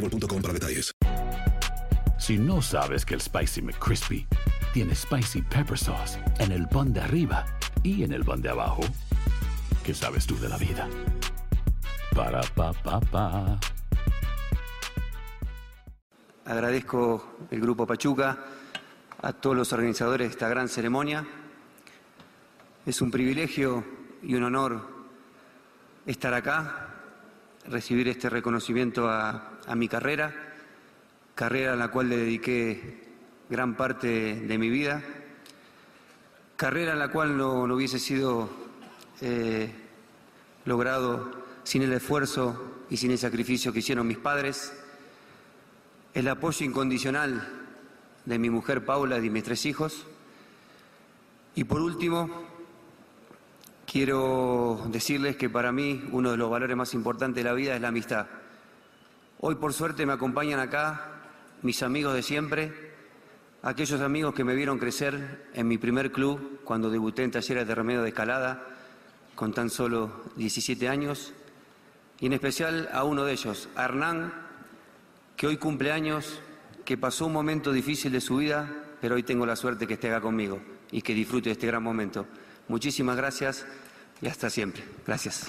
boostmobile.com para detalles. Si no sabes que el Spicy McCrispy tiene Spicy Pepper Sauce en el pan de arriba y en el pan de abajo, ¿qué sabes tú de la vida? Para, pa, pa, pa. Agradezco el Grupo Pachuca, a todos los organizadores de esta gran ceremonia. Es un privilegio y un honor estar acá, recibir este reconocimiento a, a mi carrera, carrera a la cual le dediqué gran parte de mi vida, carrera en la cual no, no hubiese sido eh, logrado sin el esfuerzo y sin el sacrificio que hicieron mis padres, el apoyo incondicional de mi mujer Paula y mis tres hijos, y por último, quiero decirles que para mí uno de los valores más importantes de la vida es la amistad. Hoy por suerte me acompañan acá mis amigos de siempre, aquellos amigos que me vieron crecer en mi primer club cuando debuté en talleres de remedio de escalada con tan solo 17 años, y en especial a uno de ellos, a Hernán, que hoy cumple años, que pasó un momento difícil de su vida, pero hoy tengo la suerte que esté acá conmigo y que disfrute de este gran momento. Muchísimas gracias y hasta siempre. Gracias.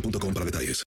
boostmobile.com para detalles.